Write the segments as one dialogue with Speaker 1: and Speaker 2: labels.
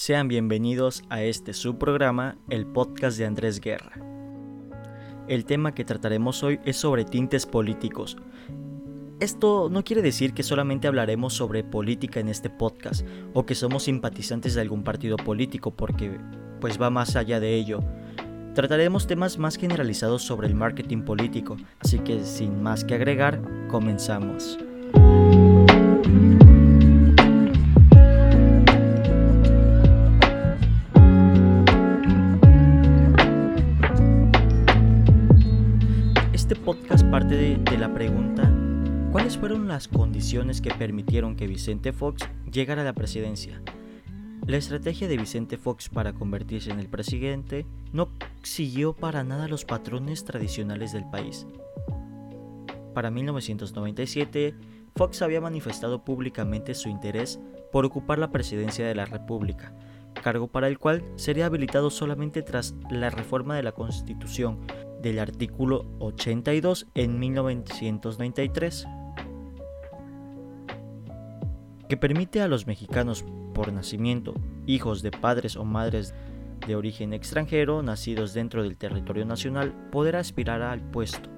Speaker 1: Sean bienvenidos a este subprograma, el podcast de Andrés Guerra. El tema que trataremos hoy es sobre tintes políticos. Esto no quiere decir que solamente hablaremos sobre política en este podcast o que somos simpatizantes de algún partido político porque pues va más allá de ello. Trataremos temas más generalizados sobre el marketing político, así que sin más que agregar, comenzamos. Podcast parte de, la pregunta ¿Cuáles fueron las condiciones que permitieron que Vicente Fox llegara a la presidencia? La estrategia de Vicente Fox para convertirse en el presidente no siguió para nada los patrones tradicionales del país. Para 1997, Fox había manifestado públicamente su interés por ocupar la presidencia de la República, cargo para el cual sería habilitado solamente tras la reforma de la Constitución del artículo 82 en 1993, que permite a los mexicanos por nacimiento, hijos de padres o madres de origen extranjero nacidos dentro del territorio nacional, poder aspirar al puesto.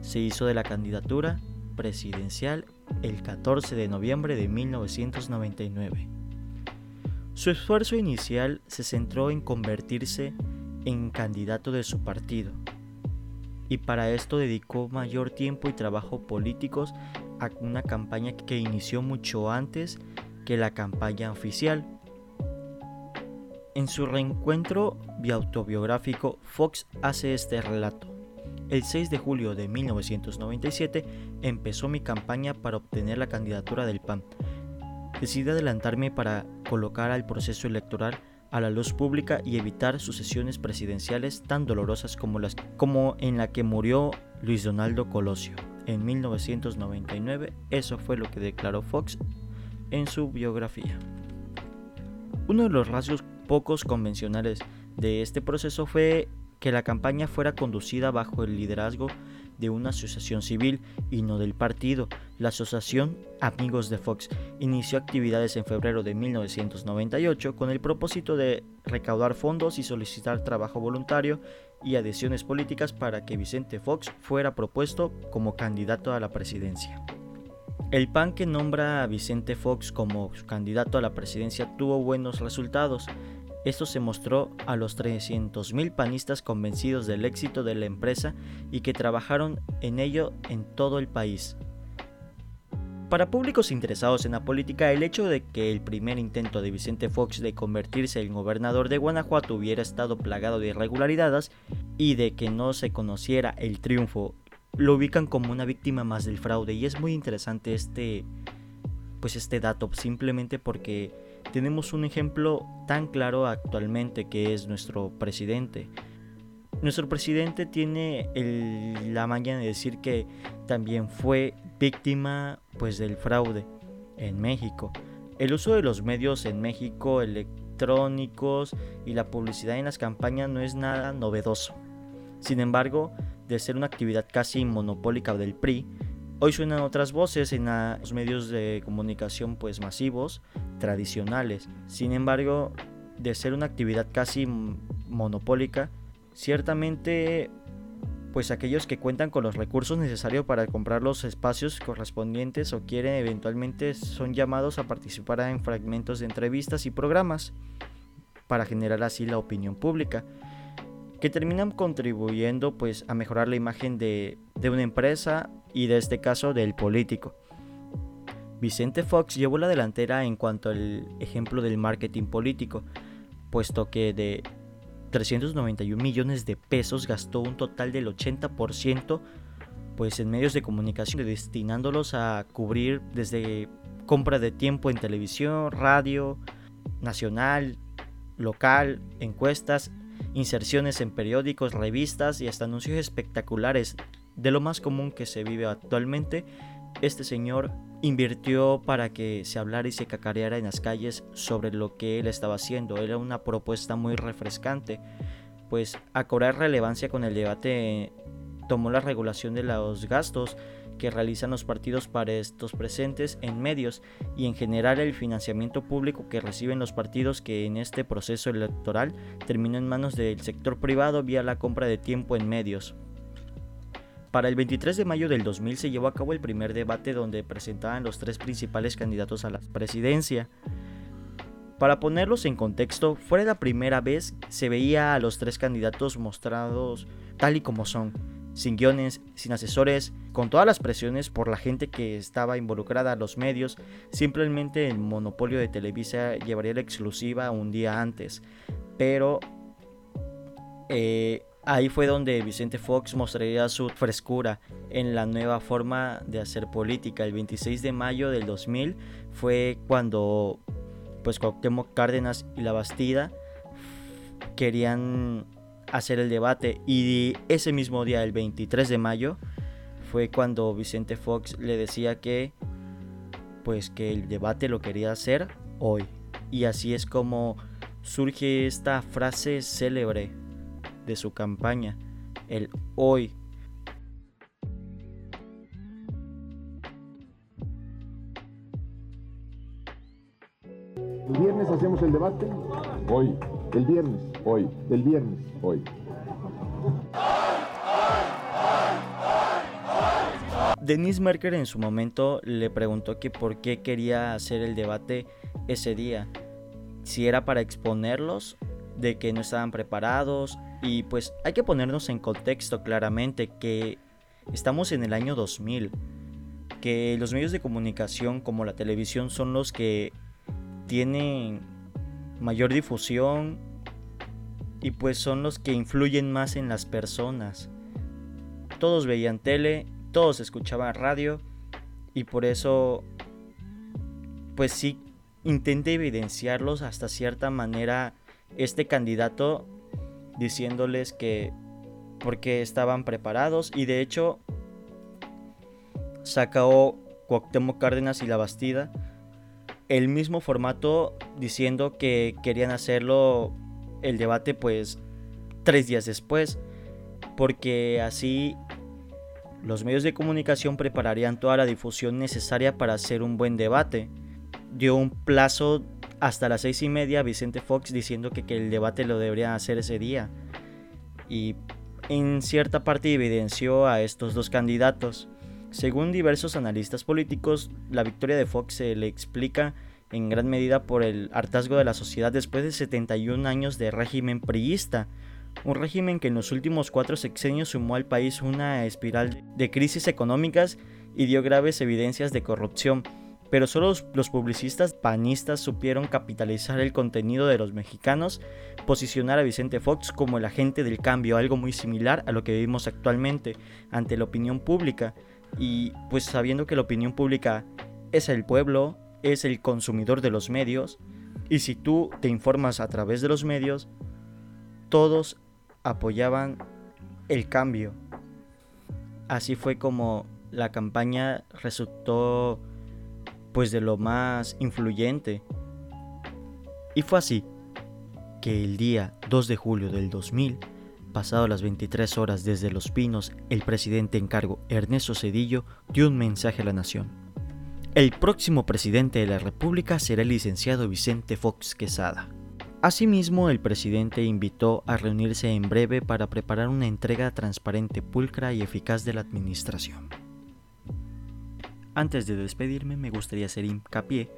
Speaker 1: Se hizo de la candidatura presidencial el 14 de noviembre de 1999. Su esfuerzo inicial se centró en convertirse en candidato de su partido, y para esto dedicó mayor tiempo y trabajo políticos a una campaña que inició mucho antes que la campaña oficial. En su reencuentro autobiográfico, Fox hace este relato. El 6 de julio de 1997 empezó mi campaña para obtener la candidatura del PAN. Decidí adelantarme para colocar al proceso electoral a la luz pública y evitar sucesiones presidenciales tan dolorosas como, las, como en la que murió Luis Donaldo Colosio en 1999. Eso fue lo que declaró Fox en su biografía. Uno de los rasgos pocos convencionales de este proceso fue que la campaña fuera conducida bajo el liderazgo de una asociación civil y no del partido. La asociación Amigos de Fox inició actividades en febrero de 1998 con el propósito de recaudar fondos y solicitar trabajo voluntario y adhesiones políticas para que Vicente Fox fuera propuesto como candidato a la presidencia. El PAN que nombra a Vicente Fox como candidato a la presidencia tuvo buenos resultados. Esto se mostró a los 300.000 panistas convencidos del éxito de la empresa y que trabajaron en ello en todo el país. Para públicos interesados en la política, el hecho de que el primer intento de Vicente Fox de convertirse en gobernador de Guanajuato hubiera estado plagado de irregularidades y de que no se conociera el triunfo, lo ubican como una víctima más del fraude y es muy interesante este pues este dato simplemente porque tenemos un ejemplo tan claro actualmente que es nuestro presidente. Nuestro presidente tiene la mañana de decir que también fue víctima pues del fraude en México. El uso de los medios en México electrónicos y la publicidad en las campañas no es nada novedoso. Sin embargo, de ser una actividad casi monopólica del PRI, hoy suenan otras voces en los medios de comunicación pues masivos tradicionales. Sin embargo, de ser una actividad casi monopólica, ciertamente pues aquellos que cuentan con los recursos necesarios para comprar los espacios correspondientes o quieren eventualmente son llamados a participar en fragmentos de entrevistas y programas para generar así la opinión pública que terminan contribuyendo pues a mejorar la imagen de, de una empresa y de este caso del político. Vicente Fox llevó la delantera en cuanto al ejemplo del marketing político, puesto que de 391 millones de pesos gastó un total del 80% pues en medios de comunicación destinándolos a cubrir desde compra de tiempo en televisión, radio, nacional, local, encuestas, inserciones en periódicos, revistas y hasta anuncios espectaculares de lo más común que se vive actualmente. Este señor invirtió para que se hablara y se cacareara en las calles sobre lo que él estaba haciendo. Era una propuesta muy refrescante, pues a cobrar relevancia con el debate tomó la regulación de los gastos que realizan los partidos para estos presentes en medios y en general el financiamiento público que reciben los partidos que en este proceso electoral terminó en manos del sector privado vía la compra de tiempo en medios. Para el 23 de mayo del 2000 se llevó a cabo el primer debate donde presentaban los tres principales candidatos a la presidencia. Para ponerlos en contexto, fue la primera vez se veía a los tres candidatos mostrados tal y como son, sin guiones, sin asesores, con todas las presiones por la gente que estaba involucrada, los medios, simplemente el monopolio de Televisa llevaría la exclusiva un día antes. Pero eh, ahí fue donde Vicente Fox mostraría su frescura en la nueva forma de hacer política. El 26 de mayo del 2000 fue cuando pues Cuauhtémoc Cárdenas y La Bastida querían hacer el debate y ese mismo día, el 23 de mayo, fue cuando Vicente Fox le decía que pues que el debate lo quería hacer hoy. Y así es como surge esta frase célebre de su campaña, el hoy.
Speaker 2: El viernes hacemos el debate, hoy. El viernes, hoy. El viernes, hoy.
Speaker 1: Denise Merker en su momento le preguntó que por qué quería hacer el debate ese día. Si era para exponerlos, de que no estaban preparados. Y pues hay que ponernos en contexto claramente que estamos en el año 2000. Que los medios de comunicación como la televisión son los que tienen mayor difusión y pues son los que influyen más en las personas. Todos veían tele, todos escuchaban radio y por eso pues sí intenté evidenciarlos hasta cierta manera este candidato diciéndoles que porque estaban preparados y de hecho sacó Cuauhtémoc Cárdenas y La Bastida el mismo formato diciendo que querían hacerlo el debate pues tres días después porque así los medios de comunicación prepararían toda la difusión necesaria para hacer un buen debate. Dio un plazo hasta las seis y media Vicente Fox diciendo que, que el debate lo debería hacer ese día. Y en cierta parte evidenció a estos dos candidatos. Según diversos analistas políticos, la victoria de Fox se le explica en gran medida por el hartazgo de la sociedad después de 71 años de régimen priista, un régimen que en los últimos cuatro sexenios sumó al país una espiral de crisis económicas y dio graves evidencias de corrupción, pero solo los publicistas panistas supieron capitalizar el contenido de los mexicanos, posicionar a Vicente Fox como el agente del cambio, algo muy similar a lo que vivimos actualmente ante la opinión pública, y pues sabiendo que la opinión pública es el pueblo, es el consumidor de los medios, y si tú te informas a través de los medios, todos apoyaban el cambio. Así fue como la campaña resultó pues de lo más influyente. Y fue así que el día 2 de julio del 2000 Pasado las 23 horas desde Los Pinos, el presidente en cargo, Ernesto Cedillo, dio un mensaje a la nación. El próximo presidente de la República será el licenciado Vicente Fox Quesada. Asimismo, el presidente invitó a reunirse en breve para preparar una entrega transparente, pulcra y eficaz de la administración. Antes de despedirme, me gustaría hacer hincapié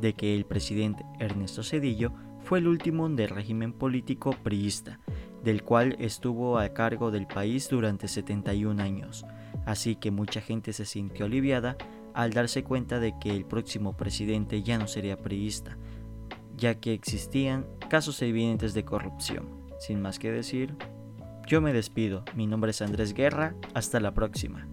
Speaker 1: de que el presidente Ernesto Cedillo fue el último del régimen político priista del cual estuvo a cargo del país durante 71 años, así que mucha gente se sintió aliviada al darse cuenta de que el próximo presidente ya no sería priista, ya que existían casos evidentes de corrupción. Sin más que decir, yo me despido, mi nombre es Andrés Guerra, hasta la próxima.